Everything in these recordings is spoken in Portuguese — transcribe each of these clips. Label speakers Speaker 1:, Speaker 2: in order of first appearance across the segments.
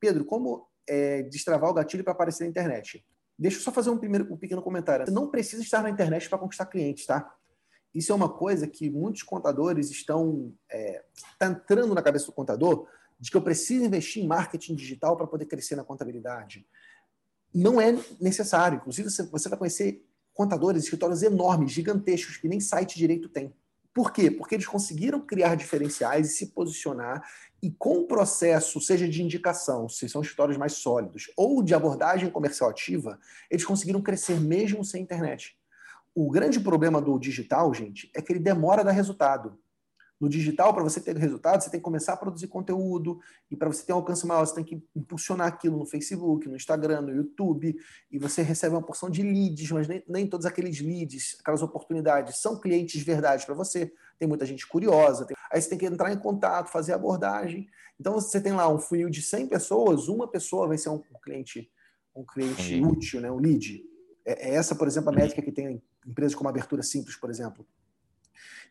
Speaker 1: Pedro, como é, destravar o gatilho para aparecer na internet? Deixa eu só fazer um, primeiro, um pequeno comentário. Você não precisa estar na internet para conquistar clientes, tá? Isso é uma coisa que muitos contadores estão é, tá entrando na cabeça do contador de que eu preciso investir em marketing digital para poder crescer na contabilidade. Não é necessário. Inclusive, você vai conhecer contadores, escritórios enormes, gigantescos, que nem site direito tem. Por quê? Porque eles conseguiram criar diferenciais e se posicionar, e com o processo, seja de indicação, se são escritórios mais sólidos, ou de abordagem comercial ativa, eles conseguiram crescer mesmo sem internet. O grande problema do digital, gente, é que ele demora a dar resultado. No digital, para você ter resultado, você tem que começar a produzir conteúdo, e para você ter um alcance maior, você tem que impulsionar aquilo no Facebook, no Instagram, no YouTube, e você recebe uma porção de leads, mas nem, nem todos aqueles leads, aquelas oportunidades, são clientes de verdade para você. Tem muita gente curiosa, tem... aí você tem que entrar em contato, fazer abordagem. Então, você tem lá um funil de 100 pessoas, uma pessoa vai ser um cliente, um cliente útil, né? um lead. É, é essa, por exemplo, a métrica que tem empresas como Abertura Simples, por exemplo.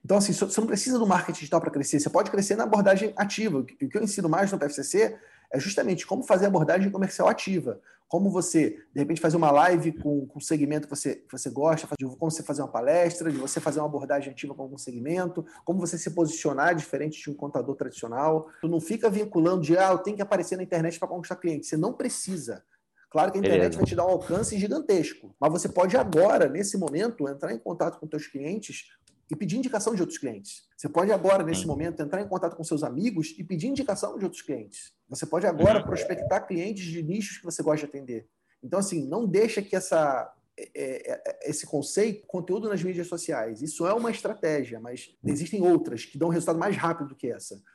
Speaker 1: Então, assim, você não precisa do marketing digital para crescer, você pode crescer na abordagem ativa. O que eu ensino mais no PFCC é justamente como fazer abordagem comercial ativa. Como você, de repente, fazer uma live com, com um segmento que você, que você gosta, de como você fazer uma palestra, de você fazer uma abordagem ativa com algum segmento, como você se posicionar diferente de um contador tradicional. Tu não fica vinculando de, ah, eu tenho que aparecer na internet para conquistar cliente. Você não precisa. Claro que a internet Beleza. vai te dar um alcance gigantesco, mas você pode agora, nesse momento, entrar em contato com seus clientes e pedir indicação de outros clientes. Você pode agora, nesse momento, entrar em contato com seus amigos e pedir indicação de outros clientes. Você pode agora uhum. prospectar clientes de nichos que você gosta de atender. Então, assim, não deixa que essa, é, é, é, esse conceito, conteúdo nas mídias sociais, isso é uma estratégia, mas existem outras que dão um resultado mais rápido do que essa.